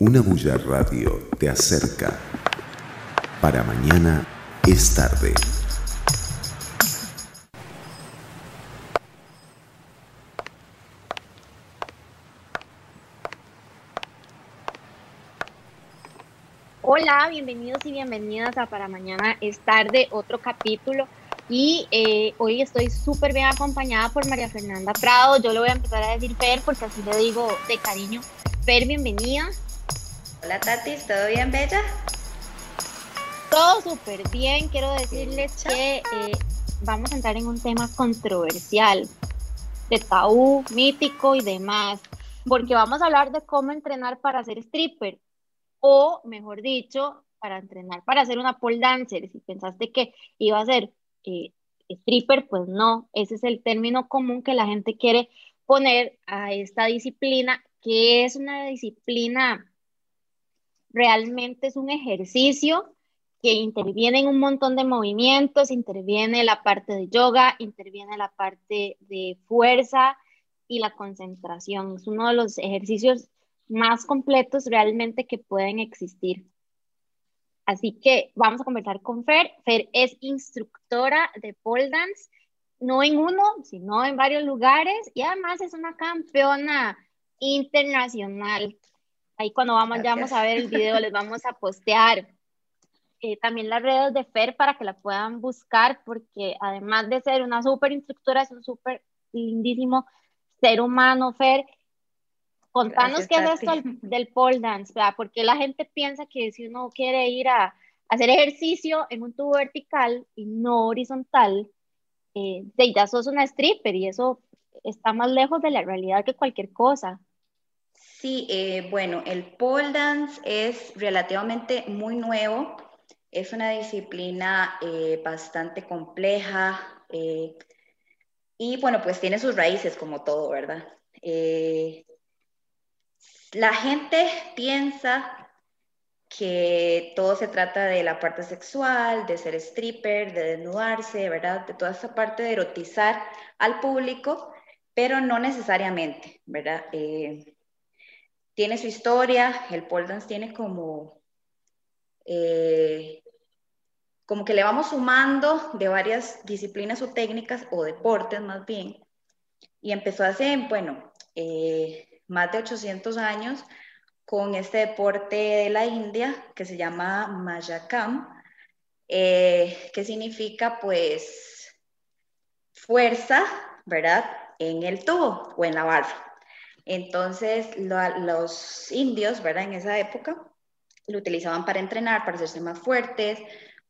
Una bulla radio te acerca. Para mañana es tarde. Hola, bienvenidos y bienvenidas a Para Mañana es tarde, otro capítulo. Y eh, hoy estoy súper bien acompañada por María Fernanda Prado. Yo le voy a empezar a decir Fer porque así le digo de cariño. Fer, bienvenida. Hola Tatis, ¿todo bien, Bella? Todo súper bien. Quiero decirles que eh, vamos a entrar en un tema controversial, de tabú, mítico y demás, porque vamos a hablar de cómo entrenar para ser stripper, o mejor dicho, para entrenar para ser una pole dancer. Si pensaste que iba a ser eh, stripper, pues no, ese es el término común que la gente quiere poner a esta disciplina, que es una disciplina realmente es un ejercicio que interviene en un montón de movimientos, interviene la parte de yoga, interviene la parte de fuerza y la concentración. Es uno de los ejercicios más completos realmente que pueden existir. Así que vamos a conversar con Fer. Fer es instructora de pole dance, no en uno, sino en varios lugares y además es una campeona internacional. Ahí cuando vamos, ya vamos a ver el video, les vamos a postear eh, también las redes de Fer para que la puedan buscar, porque además de ser una súper instructora, es un súper lindísimo ser humano, Fer. Contanos qué es esto del, pole dance, ¿verdad? porque la gente piensa que si uno quiere ir a, hacer ejercicio en un tubo vertical y no horizontal, eh, ya sos una stripper y eso está más lejos de la realidad que cualquier cosa. Sí, eh, bueno, el pole dance es relativamente muy nuevo, es una disciplina eh, bastante compleja eh, y bueno, pues tiene sus raíces como todo, ¿verdad? la gente piensa que todo se trata de la parte sexual, de ser stripper, de desnudarse, ¿verdad? De toda esa parte de erotizar al público, pero no necesariamente, ¿verdad? Tiene su historia, el pole dance tiene como, eh, como que le vamos sumando de varias disciplinas o técnicas o deportes más bien. Y empezó hace, bueno, eh, más de 800 años con este deporte de la India que se llama Mayakam, eh, que significa pues fuerza, ¿verdad? En el tubo o en la barra. Entonces, los indios, ¿verdad? En esa época, lo utilizaban para entrenar, para hacerse más fuertes,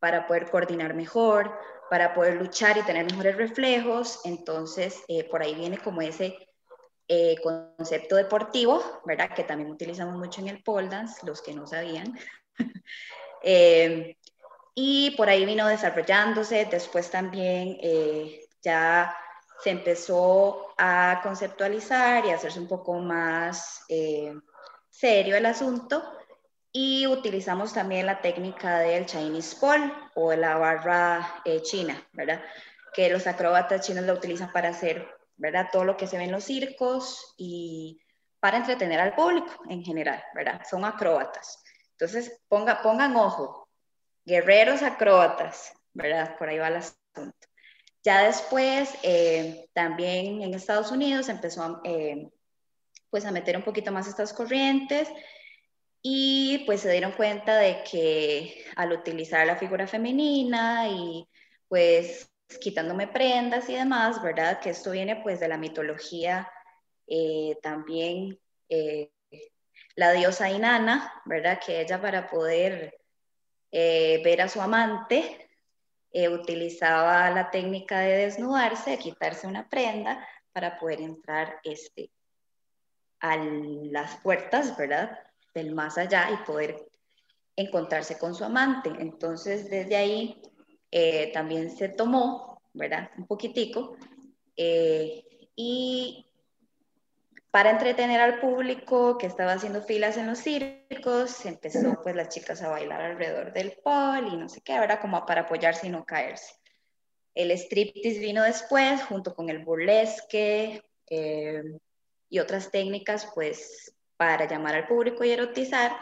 para poder coordinar mejor, para poder luchar y tener mejores reflejos. Entonces, eh, por ahí viene como ese eh, concepto deportivo, ¿verdad? Que también utilizamos mucho en el pole dance, los que no sabían. Eh, y por ahí vino desarrollándose. Después también ya se empezó a conceptualizar y a hacerse un poco más eh, serio el asunto y utilizamos también la técnica del Chinese pole o la barra eh, china, ¿verdad? Que los acróbatas chinos la utilizan para hacer, ¿verdad? Todo lo que se ve en los circos y para entretener al público en general, ¿verdad? Son acróbatas. Entonces, ponga, pongan ojo, guerreros acróbatas, ¿verdad? Por ahí va el asunto. Ya después, eh, también en Estados Unidos empezó a, eh, pues a meter un poquito más estas corrientes y pues se dieron cuenta de que al utilizar la figura femenina y pues quitándome prendas y demás, ¿verdad? Que esto viene pues de la mitología eh, también, la diosa Inanna, ¿verdad? Que ella para poder ver a su amante, eh, utilizaba la técnica de desnudarse, de quitarse una prenda para poder entrar este, a las puertas, ¿verdad? Del más allá y poder encontrarse con su amante. Entonces, desde ahí eh, también se tomó, ¿verdad? Un poquitico. Eh, y para entretener al público que estaba haciendo filas en los circos, empezó pues las chicas a bailar alrededor del pol y no sé qué, era como para apoyarse y no caerse. El striptease vino después, junto con el burlesque eh, y otras técnicas, pues para llamar al público y erotizar.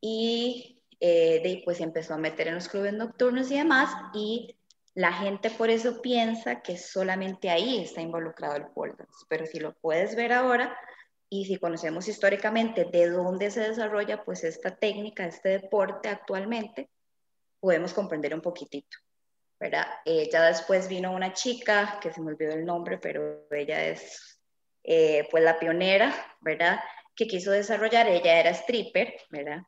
Y eh, de, pues empezó a meter en los clubes nocturnos y demás. Y la gente por eso piensa que solamente ahí está involucrado el pole. Pero si lo puedes ver ahora y si conocemos históricamente de dónde se desarrolla pues esta técnica, este deporte actualmente, podemos comprender un poquitito. ¿verdad? Eh, ya después vino una chica, que se me olvidó el nombre, pero ella es eh, pues la pionera, ¿verdad? Que quiso desarrollar, ella era stripper, ¿verdad?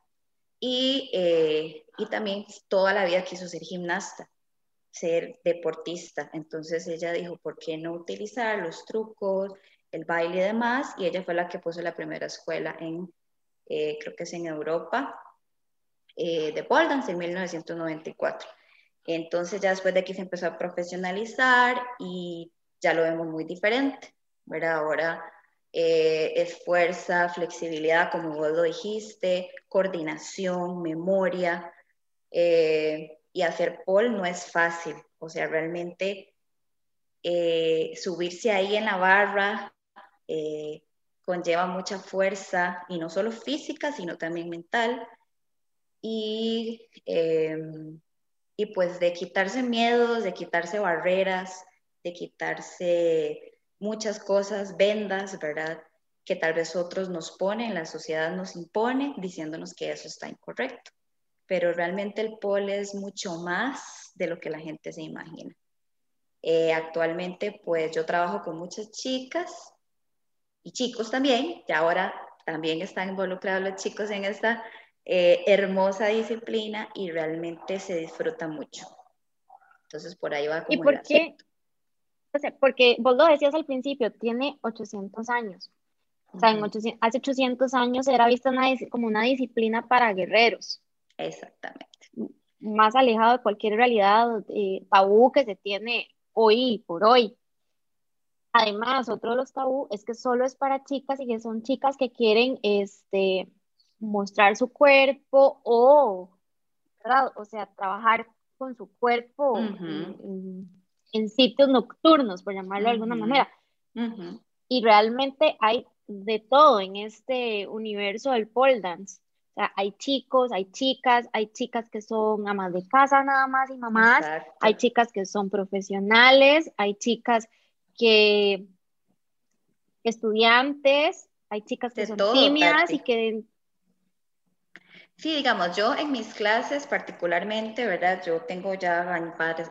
Y, eh, y también toda la vida quiso ser gimnasta, ser deportista. Entonces ella dijo, ¿por qué no utilizar los trucos, el baile y demás? Y ella fue la que puso la primera escuela en, creo que es en Europa, de pole en 1994. Entonces ya después de aquí se empezó a profesionalizar y ya lo vemos muy diferente, ¿verdad? Ahora eh, es fuerza, flexibilidad, como vos lo dijiste, coordinación, memoria, eh, y hacer pole no es fácil, o sea, realmente eh, subirse ahí en la barra conlleva mucha fuerza, y no solo física, sino también mental, y y pues de quitarse miedos, de quitarse barreras, de quitarse muchas cosas, vendas, ¿verdad? Que tal vez otros nos ponen, la sociedad nos impone diciéndonos que eso está incorrecto. Pero realmente el pole es mucho más de lo que la gente se imagina. Eh, actualmente, pues yo trabajo con muchas chicas y chicos también, y ahora también están involucrados los chicos en esta eh, hermosa disciplina y realmente se disfruta mucho. Entonces por ahí va como ¿Y por qué? porque vos lo decías al principio, tiene 800 años. O sea, en hace 800 años era vista como una disciplina para guerreros. Exactamente. Más alejado de cualquier realidad eh, tabú que se tiene hoy por hoy. Además, otro de los tabú es que solo es para chicas y que son chicas que quieren este, mostrar su cuerpo o, o sea, trabajar con su cuerpo en, sitios nocturnos, por llamarlo de alguna manera. Y realmente hay de todo en este universo del pole dance. O sea, hay chicos, hay chicas, hay chicas que son amas de casa nada más y mamás, hay chicas que son profesionales, hay chicas que estudiantes, hay chicas que son tímidas y que Sí, digamos, yo en mis clases particularmente, ¿verdad? Yo tengo ya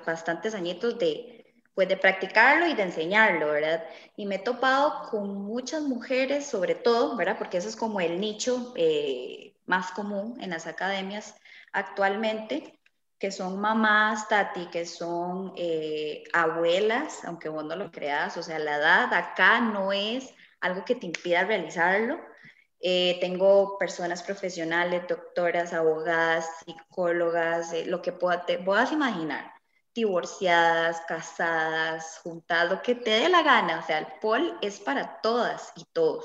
bastantes añitos de, pues, de practicarlo y de enseñarlo, ¿verdad? Y me he topado con muchas mujeres, sobre todo, ¿verdad? Porque eso es como el nicho eh, más común en las academias actualmente, que son mamás, Tati, que son eh, abuelas, aunque vos no lo creas, o sea, la edad acá no es algo que te impida realizarlo, eh, tengo personas profesionales, doctoras, abogadas, psicólogas, eh, lo que te puedas imaginar, divorciadas, casadas, juntadas, lo que te dé la gana. O sea, el POL es para todas y todos.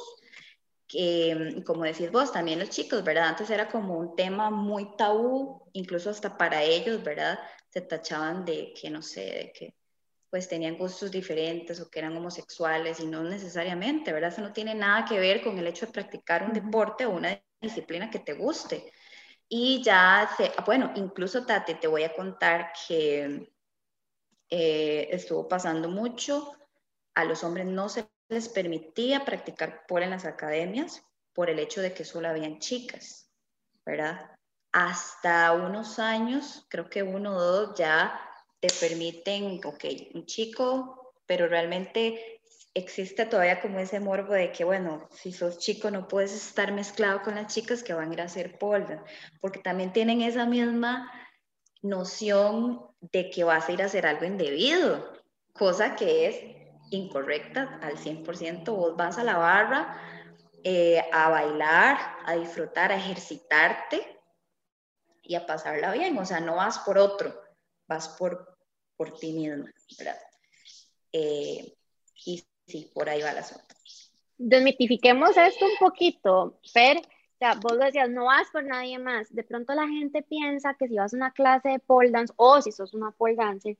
Que, como decís vos, también los chicos, ¿verdad? Antes era como un tema muy tabú, incluso hasta para ellos, ¿verdad? Se tachaban de que, no sé, de que pues tenían gustos diferentes o que eran homosexuales y no necesariamente, ¿verdad? Eso no tiene nada que ver con el hecho de practicar un deporte o una disciplina que te guste. Y ya, se, bueno, incluso Tati, te voy a contar que eh, estuvo pasando mucho, a los hombres no se les permitía practicar por en las academias por el hecho de que solo habían chicas, ¿verdad? Hasta unos años, creo que uno o dos, ya te permiten, ok, un chico, pero realmente existe todavía como ese morbo de que, bueno, si sos chico no puedes estar mezclado con las chicas que van a ir a hacer polda, porque también tienen esa misma noción de que vas a ir a hacer algo indebido, cosa que es incorrecta al 100%. Vos vas a la barra eh, a bailar, a disfrutar, a ejercitarte y a pasarla bien, o sea, no vas por otro vas por, por ti misma, ¿verdad? Eh, y sí, por ahí va la asunto. Desmitifiquemos esto un poquito, Fer. O sea, vos decías, no vas por nadie más. De pronto la gente piensa que si vas a una clase de pole dance o si sos una pole dancer,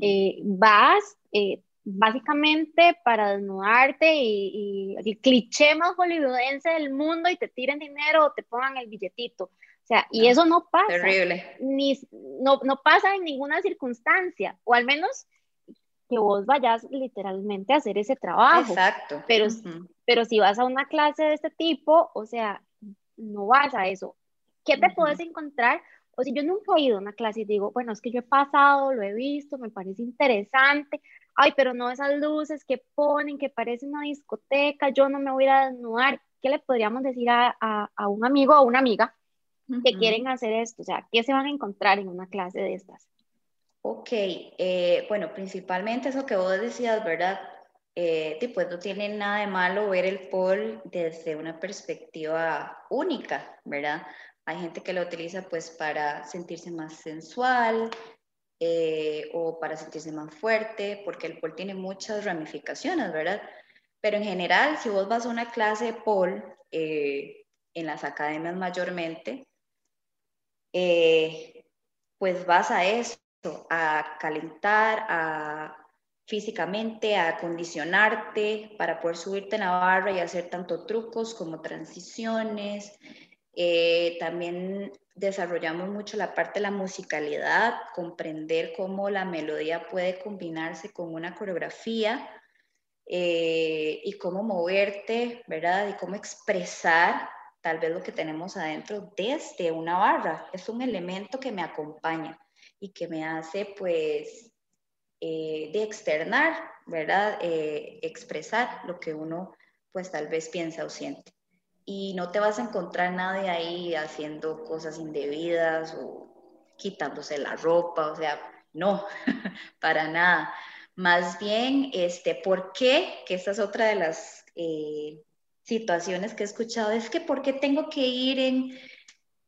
eh, vas, eh, básicamente para desnudarte y, el cliché más hollywoodense del mundo y te tiren dinero o te pongan el billetito. O sea, y eso no pasa. Terrible. Ni, no, no pasa en ninguna circunstancia, o al menos que vos vayas literalmente a hacer ese trabajo. Exacto. Pero, pero si vas a una clase de este tipo, o sea, no vas a eso. ¿Qué te puedes encontrar? O si yo nunca he ido a una clase y digo, bueno, es que yo he pasado, lo he visto, me parece interesante, ay, pero no esas luces que ponen, que parece una discoteca, yo no me voy a desnudar. ¿Qué le podríamos decir a, a, un amigo o una amiga que quieren hacer esto? O sea, ¿qué se van a encontrar en una clase de estas? Ok, eh, bueno, principalmente eso que vos decías, ¿verdad? Eh, pues no tiene nada de malo ver el pol desde una perspectiva única, ¿verdad? Hay gente que lo utiliza pues para sentirse más sensual eh, o para sentirse más fuerte, porque el pol tiene muchas ramificaciones, ¿verdad? Pero en general, si vos vas a una clase de pol, eh, en las academias mayormente, eh, pues vas a eso, a calentar, a físicamente, a acondicionarte para poder subirte en la barra y hacer tanto trucos como transiciones, eh, también desarrollamos mucho la parte de la musicalidad, comprender cómo la melodía puede combinarse con una coreografía eh, y cómo moverte, ¿verdad? Y cómo expresar tal vez lo que tenemos adentro desde una barra. Es un elemento que me acompaña y que me hace pues eh, de externar, ¿verdad? expresar lo que uno pues tal vez piensa o siente y no te vas a encontrar nadie ahí haciendo cosas indebidas o quitándose la ropa, o sea, no, para nada. Más bien, este, ¿por qué? Que esta es otra de las eh, situaciones que he escuchado, es que ¿por qué tengo que ir en,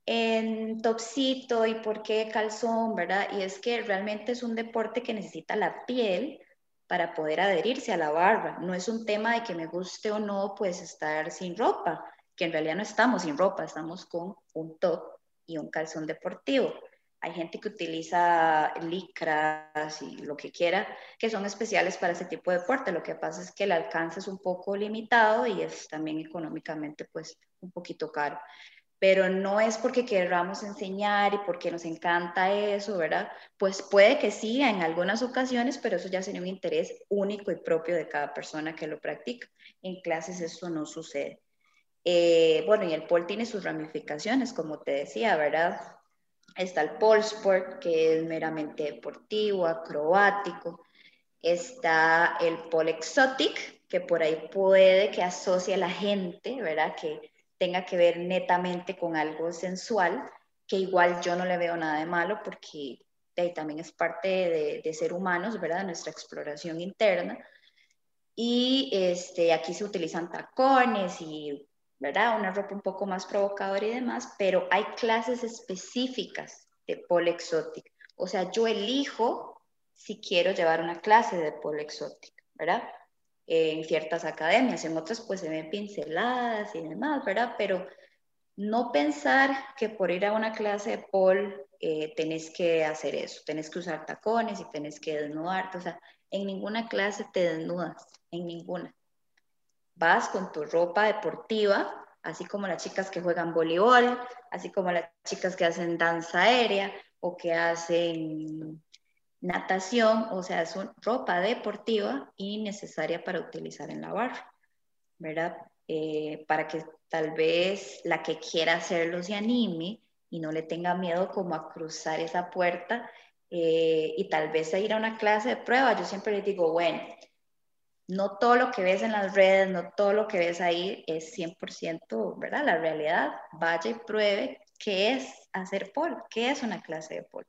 en topsito y por qué calzón, verdad? Y es que realmente es un deporte que necesita la piel para poder adherirse a la barra. No es un tema de que me guste o no, pues estar sin ropa que en realidad no estamos sin ropa, estamos con un top y un calzón deportivo. Hay gente que utiliza licras y lo que quiera, que son especiales para ese tipo de deporte. Lo que pasa es que el alcance es un poco limitado y es también económicamente pues un poquito caro. Pero no es porque queramos enseñar y porque nos encanta eso, ¿verdad? Pues puede que sí en algunas ocasiones, pero eso ya sería un interés único y propio de cada persona que lo practica. En clases eso no sucede. Eh, bueno, y el pole tiene sus ramificaciones, como te decía, ¿verdad? Está el pole sport, que es meramente deportivo, acrobático. Está el pole exotic, que por ahí puede que asocie a la gente, ¿verdad? Que tenga que ver netamente con algo sensual, que igual yo no le veo nada de malo porque también es parte de, de ser humanos, ¿verdad? Nuestra exploración interna. Y este, aquí se utilizan tacones y ¿verdad? Una ropa un poco más provocadora y demás, pero hay clases específicas de pole exotic. O sea, yo elijo si quiero llevar una clase de pole exotic, ¿verdad? en ciertas academias, en otras pues se ven pinceladas y demás, ¿verdad? Pero no pensar que por ir a una clase de pole eh, tenés que hacer eso, tenés que usar tacones y tenés que desnudarte, o sea, en ninguna clase te desnudas, en ninguna vas con tu ropa deportiva, así como las chicas que juegan voleibol, así como las chicas que hacen danza aérea o que hacen natación, o sea, es ropa deportiva y necesaria para utilizar en la barra, ¿verdad? Eh, para que tal vez la que quiera hacerlo se anime y no le tenga miedo como a cruzar esa puerta eh, y tal vez a ir a una clase de prueba. Yo siempre les digo, bueno, no todo lo que ves en las redes, no todo lo que ves ahí es 100%, ¿verdad? La realidad, vaya y pruebe qué es hacer pole, qué es una clase de pole.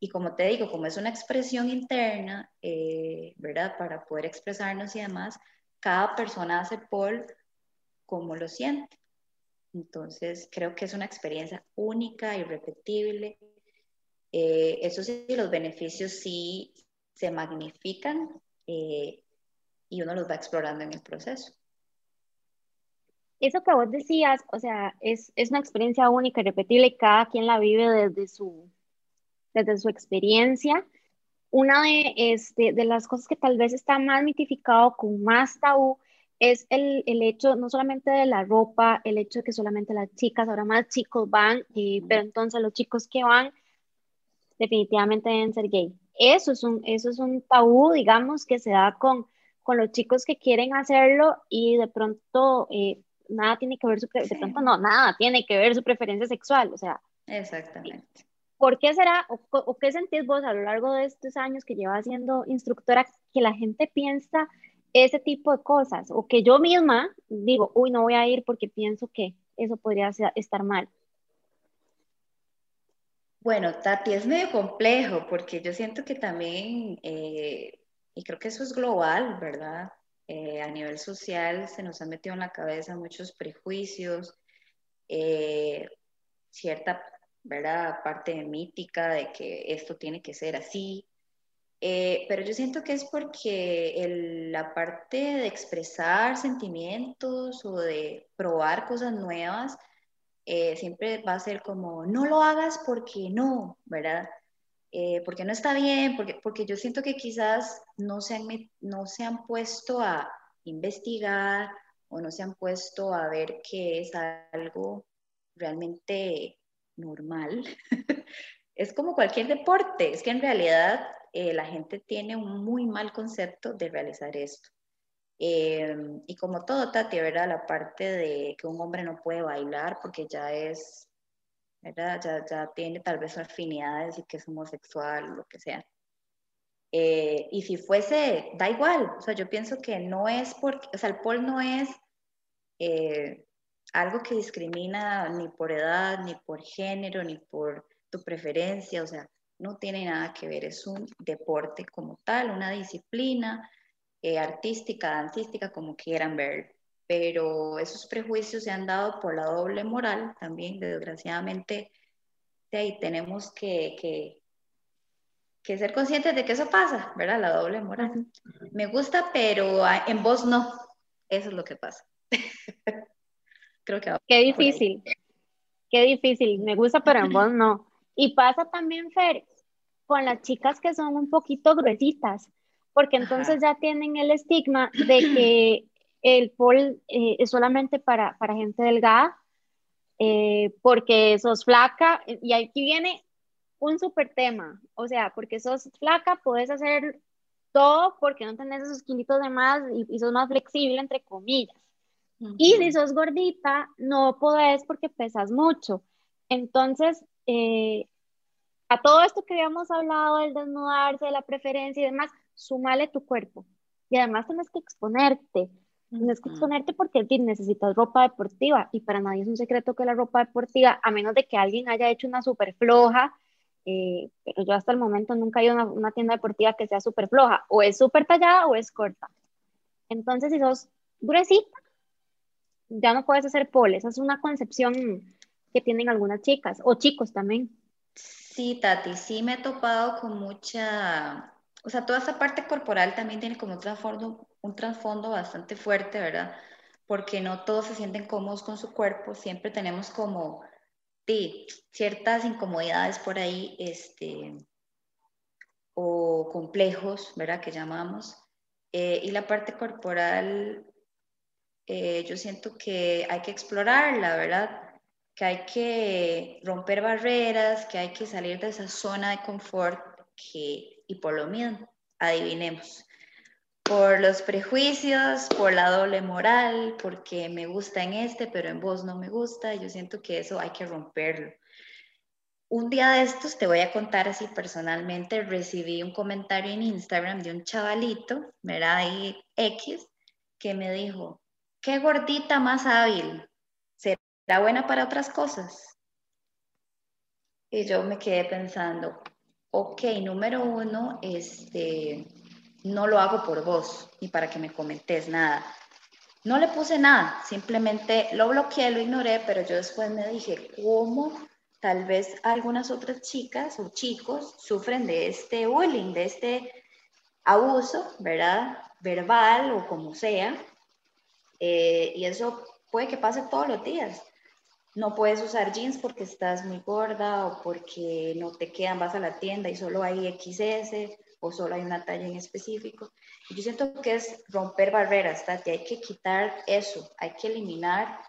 Y como te digo, como es una expresión interna, eh, ¿verdad? Para poder expresarnos y demás, cada persona hace pole como lo siente. Entonces, creo que es una experiencia única, irrepetible. Eh, eso sí, los beneficios sí se magnifican. Eh, y uno los va explorando en el proceso. Eso que vos decías, o sea, es, es una experiencia única y repetible y cada quien la vive desde su, desde su experiencia. una de, este, de las cosas que tal vez está más mitificado, con más tabú, es el, el, hecho no solamente de la ropa, el hecho de que solamente las chicas, ahora más chicos van, pero entonces los chicos que van definitivamente deben ser gay. Eso es un, eso es un tabú, digamos, que se da con, con los chicos que quieren hacerlo y de pronto eh, nada tiene que ver su, de pronto no, nada tiene que ver su preferencia sexual, o sea. Exactamente. ¿Por qué será, o, o qué sentís vos a lo largo de estos años que llevas siendo instructora, que la gente piensa ese tipo de cosas, o que yo misma digo, uy, no voy a ir porque pienso que eso podría estar mal. Bueno, Tati, es medio complejo porque yo siento que también, eh, y creo que eso es global, ¿verdad? Eh, a nivel social se nos han metido en la cabeza muchos prejuicios, eh, cierta, ¿verdad? Parte mítica de que esto tiene que ser así, eh, pero yo siento que es porque la parte de expresar sentimientos o de probar cosas nuevas eh, siempre va a ser como, no lo hagas porque no, ¿verdad? Eh, porque no está bien, porque, porque yo siento que quizás no se, han, no se han puesto a investigar o no se han puesto a ver que es algo realmente normal. es como cualquier deporte, es que en realidad eh, la gente tiene un muy mal concepto de realizar esto. Eh, y como todo, Tati, ¿verdad? La parte de que un hombre no puede bailar porque ya es, Ya, ya tiene tal vez afinidades y que es homosexual lo que sea. Eh, y si fuese, da igual, o sea, yo pienso que no es porque, o sea, el pol no es algo que discrimina ni por edad, ni por género, ni por tu preferencia, o sea, no tiene nada que ver, es un deporte como tal, una disciplina eh, artística, dancística, como quieran ver. Pero esos prejuicios se han dado por la doble moral también, desgraciadamente, de ahí tenemos que, que, que ser conscientes de que eso pasa, ¿verdad? La doble moral. Me gusta, pero en voz no. Eso es lo que pasa. Creo que Qué difícil. Qué difícil. Me gusta, pero en voz no. Y pasa también, Fer, con las chicas que son un poquito gruesitas, porque entonces ya tienen el estigma de que el pol eh, es solamente para, para gente delgada, eh, porque sos flaca, y aquí viene un súper tema, o sea, porque sos flaca, puedes hacer todo porque no tenés esos kilitos de más y, sos más flexible, entre comillas. Y si sos gordita, no podés porque pesas mucho. Entonces, eh, a todo esto que habíamos hablado del desnudarse, de la preferencia y demás, sumale tu cuerpo. Y además tienes que exponerte. Tienes que exponerte porque necesitas ropa deportiva y para nadie es un secreto que la ropa deportiva, a menos de que alguien haya hecho una súper floja, eh, pero yo hasta el momento nunca he ido a una, una tienda deportiva que sea súper floja, o es súper tallada o es corta. Entonces, si sos gruesita, ya no puedes hacer pole. Esa es una concepción que tienen algunas chicas o chicos también. Sí, Tati, sí me he topado con mucha, o sea, toda esa parte corporal también tiene como un trasfondo, un trasfondo bastante fuerte, ¿verdad? Porque no todos se sienten cómodos con su cuerpo, siempre tenemos como sí, ciertas incomodidades por ahí, este, o complejos, ¿verdad? Que llamamos. Eh, y la parte corporal, eh, yo siento que hay que explorarla, ¿verdad? que hay que romper barreras, que hay que salir de esa zona de confort que, y por lo mismo, adivinemos, por los prejuicios, por la doble moral, porque me gusta en este, pero en vos no me gusta, yo siento que eso hay que romperlo. Un día de estos te voy a contar así personalmente, recibí un comentario en Instagram de un chavalito, ¿verdad? Ahí X, que me dijo, qué gordita más hábil, ¿Será buena para otras cosas? Y yo me quedé pensando, ok, número uno, este, no lo hago por vos ni para que me comentes nada. No le puse nada, simplemente lo bloqueé, lo ignoré, pero yo después me dije, ¿cómo tal vez algunas otras chicas o chicos sufren de este bullying, de este abuso, ¿verdad? Verbal o como sea. Eh, y eso puede que pase todos los días no puedes usar jeans porque estás muy gorda o porque no te quedan, vas a la tienda y solo hay XS o solo hay una talla en específico. yo siento que es romper barreras, Tati, hay que quitar eso, hay que eliminar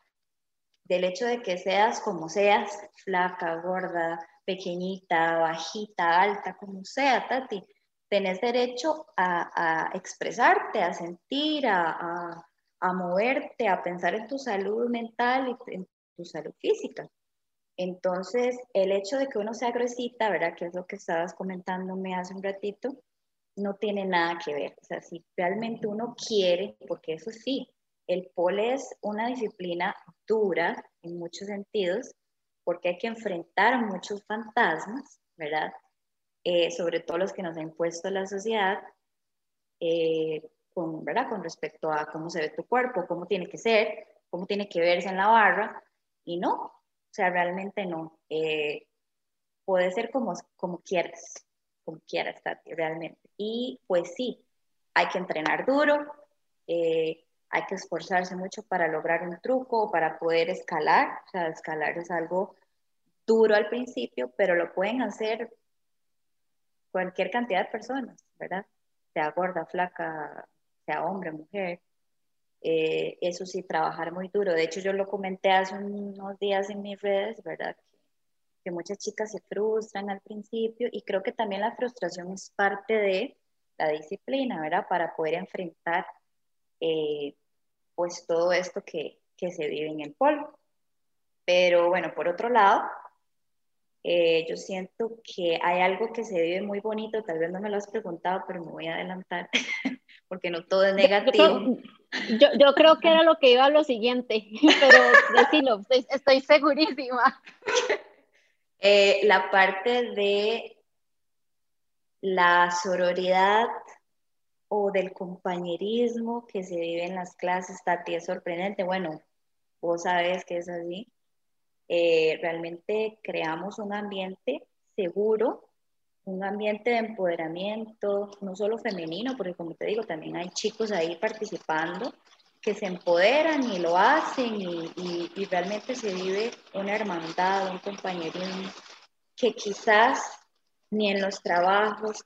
del hecho de que seas como seas, flaca, gorda, pequeñita, bajita, alta, como sea, Tati, tenés derecho a, expresarte, a sentir, a, a, moverte, a pensar en tu salud mental y en tu salud física. Entonces, el hecho de que uno sea gruesita, ¿verdad? Que es lo que estabas comentándome hace un ratito, no tiene nada que ver. O sea, si realmente uno quiere, porque eso sí, el pole es una disciplina dura en muchos sentidos, porque hay que enfrentar muchos fantasmas, ¿verdad? Eh, sobre todo los que nos ha impuesto la sociedad, eh, con, ¿verdad? con respecto a cómo se ve tu cuerpo, cómo tiene que ser, cómo tiene que verse en la barra, y no, o sea, realmente no. Eh, puede ser como, como quieras, como quieras, Tati, realmente. Y pues sí, hay que entrenar duro, hay que esforzarse mucho para lograr un truco, para poder escalar. O sea, escalar es algo duro al principio, pero lo pueden hacer cualquier cantidad de personas, ¿verdad? Sea gorda, flaca, sea hombre, mujer. Eh, eso sí, trabajar muy duro. De hecho, yo lo comenté hace unos días en mis redes, ¿verdad? Que, muchas chicas se frustran al principio y creo que también la frustración es parte de la disciplina, ¿verdad? Para poder enfrentar eh, pues todo esto que, que se vive en el polo. Pero bueno, por otro lado, eh, yo siento que hay algo que se vive muy bonito, tal vez no me lo has preguntado, pero me voy a adelantar, porque no todo es negativo. Yo, yo, creo que era lo que iba a lo siguiente, pero decilo, estoy, segurísima. Eh, la parte de la sororidad o del compañerismo que se vive en las clases, Tati, es sorprendente. Bueno, vos sabes que es así. Eh, realmente creamos un ambiente seguro, un ambiente de empoderamiento, no solo femenino, porque como te digo, también hay chicos ahí participando que se empoderan y lo hacen y, realmente se vive una hermandad, un compañerismo que quizás ni en los trabajos,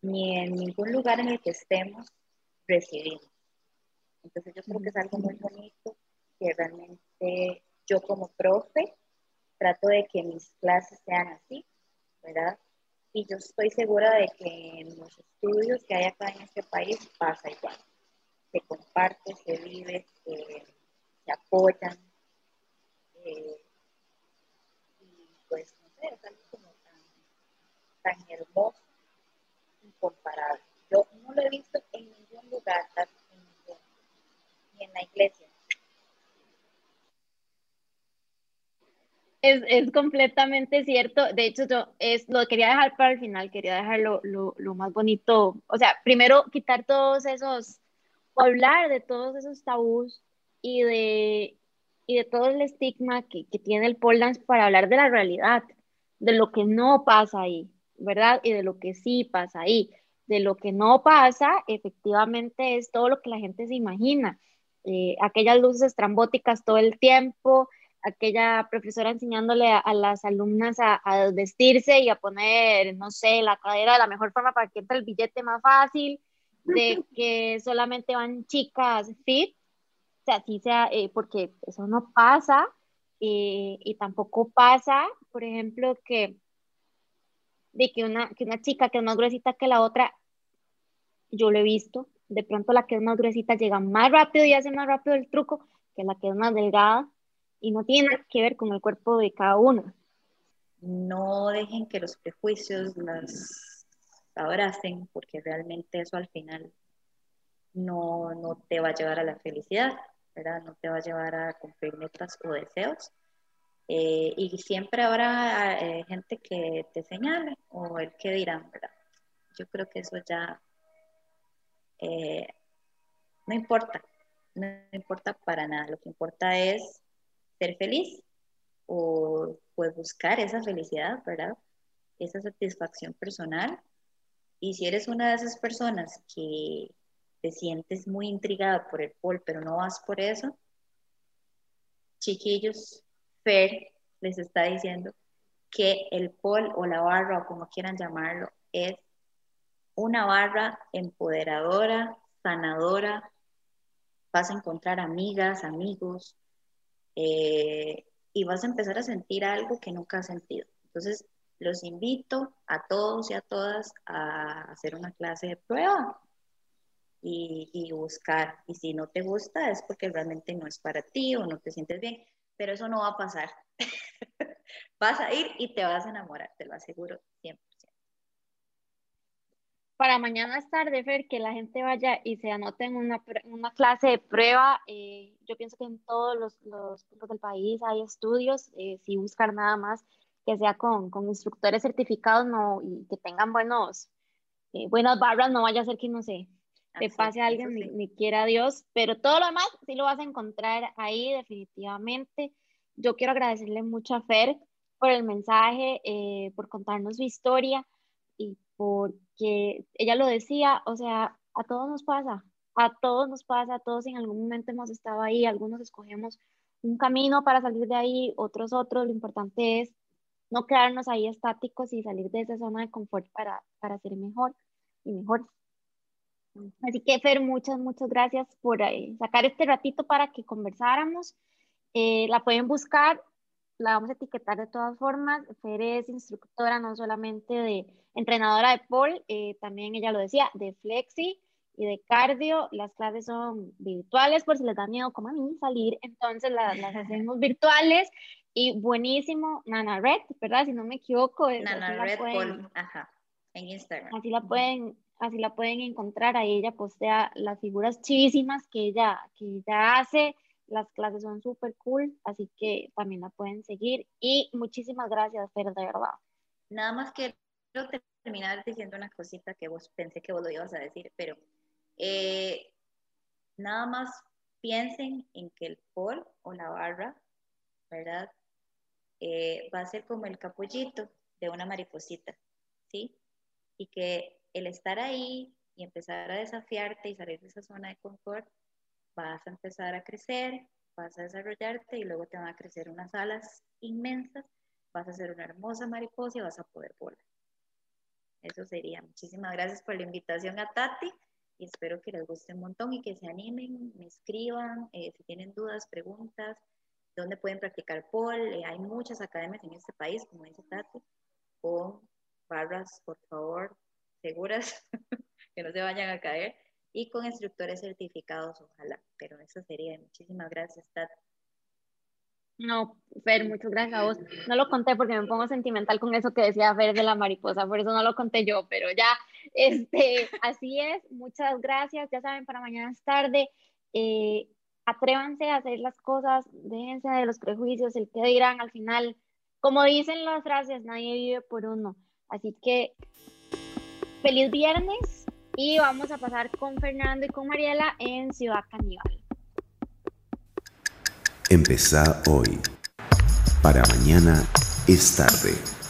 ni en ningún lugar en el que estemos recibimos. Entonces yo creo que es algo muy bonito que realmente yo como profe trato de que mis clases sean así, ¿verdad? Y yo estoy segura de que en los estudios que hay acá en este país pasa igual. Se comparte, se vive, se, apoyan. Eh, y pues, no sé, es algo como tan, tan hermoso, incomparable. Yo no lo he visto en ningún lugar, ni en la iglesia Es, es, completamente cierto. De hecho, yo es, lo quería dejar para el final, quería dejarlo lo, lo, más bonito. O sea, primero quitar todos esos, o hablar de todos esos tabús y de, y de todo el estigma que, que tiene el pole dance para hablar de la realidad, de lo que no pasa ahí, ¿verdad? Y de lo que sí pasa ahí. De lo que no pasa, efectivamente, es todo lo que la gente se imagina. Eh, aquellas luces estrambóticas todo el tiempo, aquella profesora enseñándole a, las alumnas a, vestirse y a poner, no sé, la cadera de la mejor forma para que entre el billete más fácil, de que solamente van chicas fit, o sea, sí sea, eh, porque eso no pasa, eh, y tampoco pasa, por ejemplo, que de que una, que una chica que es más gruesita que la otra, yo lo he visto, de pronto la que es más gruesita llega más rápido y hace más rápido el truco que la que es más delgada y no tiene que ver con el cuerpo de cada uno. No dejen que los prejuicios las abracen, porque realmente eso al final no, no te va a llevar a la felicidad, ¿verdad? No te va a llevar a cumplir metas o deseos. Eh, y siempre habrá eh, gente que te señale o el que dirán, ¿verdad? Yo creo que eso ya eh, no importa, no importa para nada. Lo que importa es ser feliz o pues buscar esa felicidad, ¿verdad? Esa satisfacción personal. Y si eres una de esas personas que te sientes muy intrigada por el pol, pero no vas por eso, chiquillos, Fer les está diciendo que el pol o la barra o como quieran llamarlo es una barra empoderadora, sanadora, vas a encontrar amigas, amigos, eh, y vas a empezar a sentir algo que nunca has sentido. Entonces, los invito a todos y a todas a hacer una clase de prueba y, buscar. Y si no te gusta es porque realmente no es para ti o no te sientes bien, pero eso no va a pasar. vas a ir y te vas a enamorar, te lo aseguro 100%. Para mañana es tarde, Fer, que la gente vaya y se anote en una, una clase de prueba. Eh, yo pienso que en todos los, los puntos del país hay estudios, eh, si buscar nada más que sea con, con instructores certificados no, y que tengan buenos, eh, buenas barras, no vaya a ser que, no sé, te pase a alguien, ni, quiera Dios, pero todo lo demás sí lo vas a encontrar ahí definitivamente. Yo quiero agradecerle mucho a Fer por el mensaje, eh, por contarnos su historia y porque ella lo decía, o sea, a todos nos pasa, a todos nos pasa, a todos en algún momento hemos estado ahí, algunos escogemos un camino para salir de ahí, otros otros, lo importante es no quedarnos ahí estáticos y salir de esa zona de confort para, para ser mejor y mejor. Así que Fer, muchas, muchas gracias por eh, sacar este ratito para que conversáramos. Eh, la pueden buscar, la vamos a etiquetar de todas formas. Fer es instructora no solamente de entrenadora de pole, eh, también ella lo decía, de flexi y de cardio. Las clases son virtuales por si les da miedo como a mí salir, entonces las, las hacemos virtuales y buenísimo, Nana Red, ¿verdad? Si no me equivoco. Nana Red pueden, ajá, en Instagram. Así la pueden, así la pueden encontrar, ahí ella postea las figuras chivísimas que ella, que ella hace, las clases son súper cool, así que también la pueden seguir y muchísimas gracias, Fer, de verdad. Nada más quiero terminar diciendo una cosita que vos pensé que vos lo ibas a decir, pero eh, nada más piensen en que el pol o la barra, ¿verdad? Eh, va a ser como el capullito de una mariposita, ¿sí? Y que el estar ahí y empezar a desafiarte y salir de esa zona de confort, vas a empezar a crecer, vas a desarrollarte y luego te van a crecer unas alas inmensas, vas a ser una hermosa mariposa y vas a poder volar. Eso sería. Muchísimas gracias por la invitación a Tati y espero que les guste un montón y que se animen, me escriban, eh, si tienen dudas, preguntas, dónde pueden practicar pole. Eh, hay muchas academias en este país, como dice Tati, con barras, por favor, seguras, que no se vayan a caer, y con instructores certificados, ojalá. Pero eso sería. Muchísimas gracias, Tati. No, Fer, muchas gracias a vos. No lo conté porque me pongo sentimental con eso que decía Fer de la mariposa, por eso no lo conté yo, pero ya, este, así es. Muchas gracias. Ya saben, para mañana es tarde. Eh, atrévanse a hacer las cosas, déjense de los prejuicios, el que dirán al final, como dicen las frases, nadie vive por uno. Así que feliz viernes y vamos a pasar con Fernando y con Mariela en Ciudad Caníbal. Empezá hoy. Para mañana es tarde.